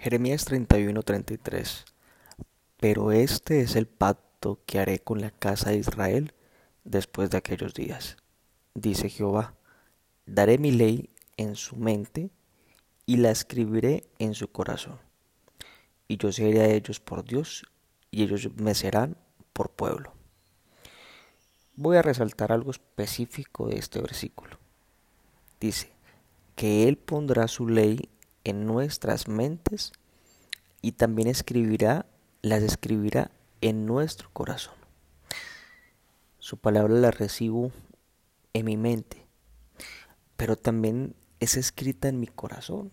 Jeremías 31:33 Pero este es el pacto que haré con la casa de Israel después de aquellos días, dice Jehová. Daré mi ley en su mente y la escribiré en su corazón. Y yo seré a ellos por Dios y ellos me serán por pueblo. Voy a resaltar algo específico de este versículo. Dice que Él pondrá su ley en nuestras mentes y también escribirá, las escribirá en nuestro corazón. Su palabra la recibo en mi mente, pero también es escrita en mi corazón.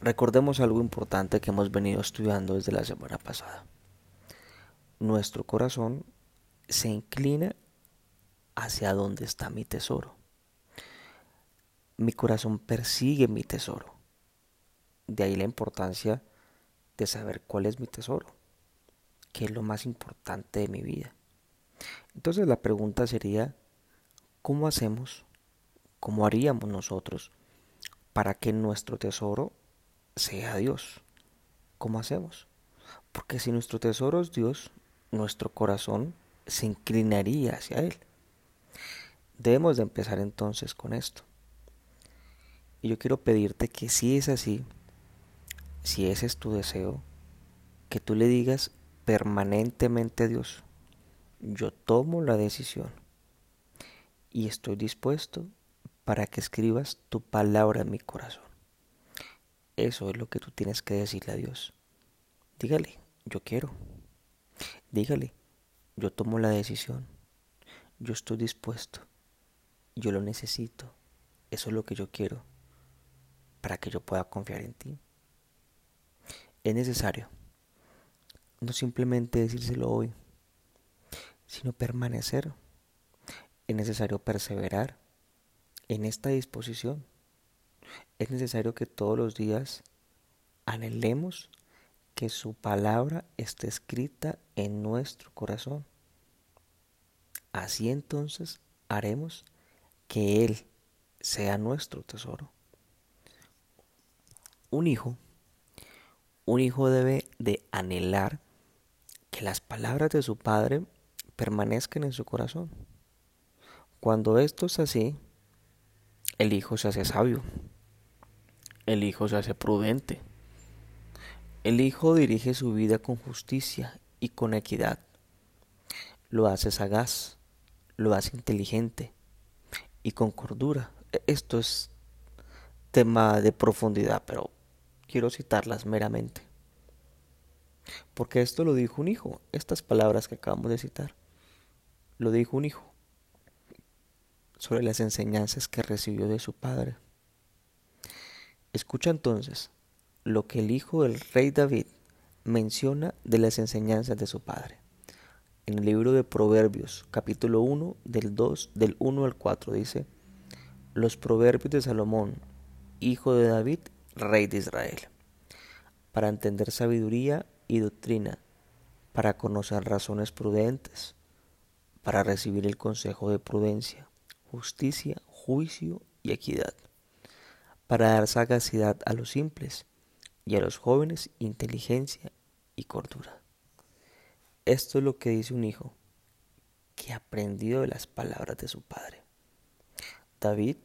Recordemos algo importante que hemos venido estudiando desde la semana pasada. Nuestro corazón se inclina hacia donde está mi tesoro mi corazón persigue mi tesoro. De ahí la importancia de saber cuál es mi tesoro, qué es lo más importante de mi vida. Entonces la pregunta sería, ¿cómo hacemos, cómo haríamos nosotros para que nuestro tesoro sea Dios? ¿Cómo hacemos? Porque si nuestro tesoro es Dios, nuestro corazón se inclinaría hacia Él. Debemos de empezar entonces con esto. Y yo quiero pedirte que si es así, si ese es tu deseo, que tú le digas permanentemente a Dios, yo tomo la decisión y estoy dispuesto para que escribas tu palabra en mi corazón. Eso es lo que tú tienes que decirle a Dios. Dígale, yo quiero. Dígale, yo tomo la decisión. Yo estoy dispuesto. Yo lo necesito. Eso es lo que yo quiero para que yo pueda confiar en ti. Es necesario no simplemente decírselo hoy, sino permanecer. Es necesario perseverar en esta disposición. Es necesario que todos los días anhelemos que su palabra esté escrita en nuestro corazón. Así entonces haremos que Él sea nuestro tesoro un hijo, un hijo debe de anhelar que las palabras de su padre permanezcan en su corazón. Cuando esto es así, el hijo se hace sabio, el hijo se hace prudente, el hijo dirige su vida con justicia y con equidad, lo hace sagaz, lo hace inteligente y con cordura. Esto es tema de profundidad, pero quiero citarlas meramente. Porque esto lo dijo un hijo, estas palabras que acabamos de citar, lo dijo un hijo sobre las enseñanzas que recibió de su padre. Escucha entonces lo que el hijo del rey David menciona de las enseñanzas de su padre. En el libro de Proverbios, capítulo 1, del 2, del 1 al 4, dice, Los proverbios de Salomón, hijo de David, rey de Israel, para entender sabiduría y doctrina, para conocer razones prudentes, para recibir el consejo de prudencia, justicia, juicio y equidad, para dar sagacidad a los simples y a los jóvenes inteligencia y cordura. Esto es lo que dice un hijo que ha aprendido de las palabras de su padre. David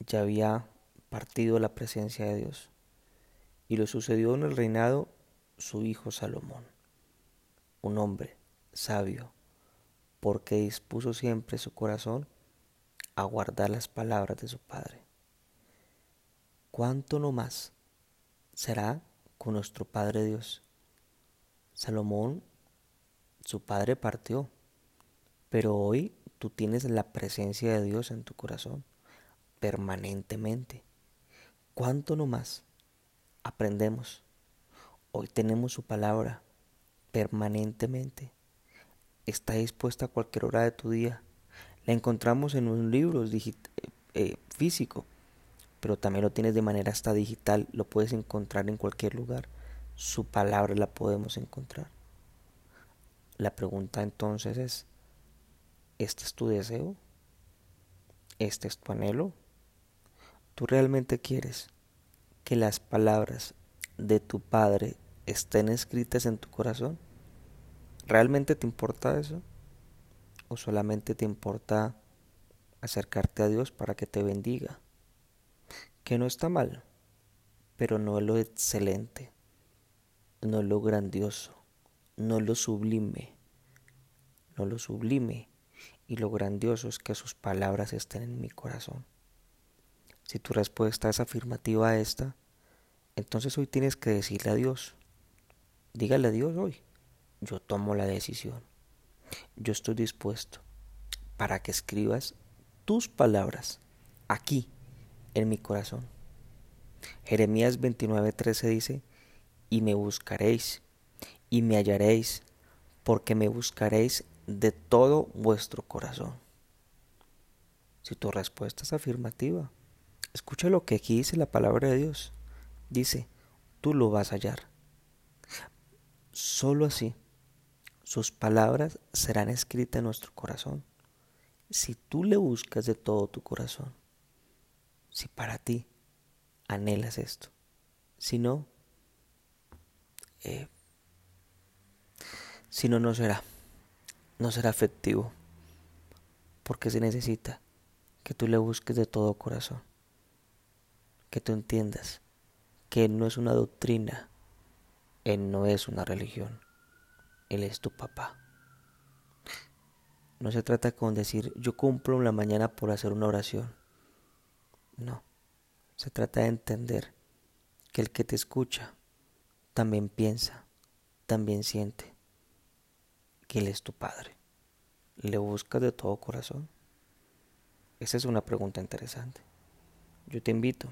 ya había partido la presencia de Dios y lo sucedió en el reinado su hijo Salomón, un hombre sabio, porque dispuso siempre su corazón a guardar las palabras de su padre. ¿Cuánto no más será con nuestro Padre Dios? Salomón, su padre partió, pero hoy tú tienes la presencia de Dios en tu corazón permanentemente. ¿Cuánto no más aprendemos. Hoy tenemos su palabra permanentemente. Está dispuesta a cualquier hora de tu día. La encontramos en un libro eh, físico, pero también lo tienes de manera hasta digital. Lo puedes encontrar en cualquier lugar. Su palabra la podemos encontrar. La pregunta entonces es, ¿este es tu deseo? ¿Este es tu anhelo? ¿Tú realmente quieres que las palabras de tu Padre estén escritas en tu corazón? ¿Realmente te importa eso? ¿O solamente te importa acercarte a Dios para que te bendiga? Que no está mal, pero no es lo excelente, no es lo grandioso, no lo sublime, no lo sublime y lo grandioso es que sus palabras estén en mi corazón. Si tu respuesta es afirmativa a esta, entonces hoy tienes que decirle a Dios, dígale a Dios hoy, yo tomo la decisión, yo estoy dispuesto para que escribas tus palabras aquí en mi corazón. Jeremías 29:13 dice, y me buscaréis y me hallaréis, porque me buscaréis de todo vuestro corazón. Si tu respuesta es afirmativa, escucha lo que aquí dice la palabra de Dios. Dice, tú lo vas a hallar. Solo así, sus palabras serán escritas en nuestro corazón. Si tú le buscas de todo tu corazón, si para ti anhelas esto, si no, eh, si no, no será no será efectivo, porque se necesita que tú le busques de todo corazón, que tú entiendas que Él no es una doctrina, Él no es una religión, Él es tu papá. No se trata con decir yo cumplo en la mañana por hacer una oración. No, se trata de entender que el que te escucha también piensa, también siente que Él es tu Padre. ¿Le buscas de todo corazón? Esa es una pregunta interesante. Yo te invito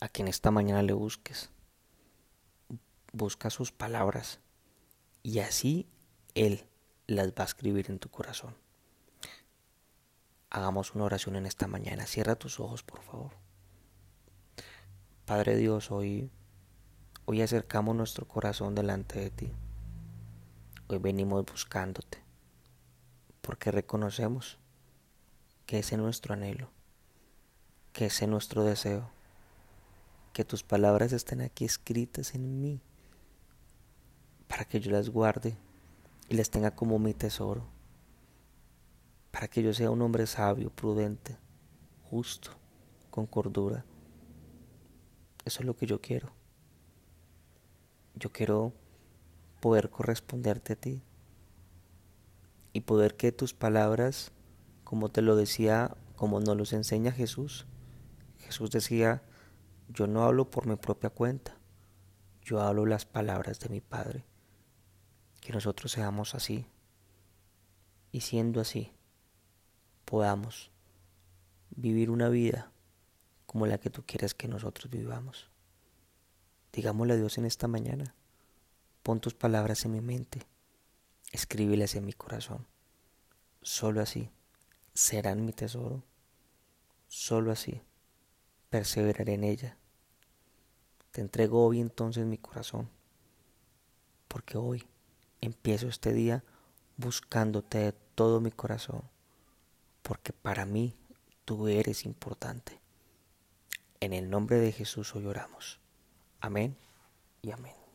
a que en esta mañana le busques. Busca sus palabras y así Él las va a escribir en tu corazón. Hagamos una oración en esta mañana. Cierra tus ojos, por favor. Padre Dios, hoy, hoy acercamos nuestro corazón delante de ti. Hoy venimos buscándote, porque reconocemos que ese es nuestro anhelo, que ese es nuestro deseo, que tus palabras estén aquí escritas en mí, para que yo las guarde y las tenga como mi tesoro, para que yo sea un hombre sabio, prudente, justo, con cordura. Eso es lo que yo quiero. Yo quiero poder corresponderte a ti y poder que tus palabras, como te lo decía, como nos los enseña Jesús, Jesús decía, yo no hablo por mi propia cuenta, yo hablo las palabras de mi Padre. Que nosotros seamos así y siendo así, podamos vivir una vida como la que tú quieres que nosotros vivamos. Digámosle a Dios en esta mañana. Pon tus palabras en mi mente, escríbelas en mi corazón. Solo así serán mi tesoro. Solo así perseveraré en ella. Te entrego hoy entonces mi corazón, porque hoy empiezo este día buscándote de todo mi corazón, porque para mí tú eres importante. En el nombre de Jesús hoy oramos. Amén y amén.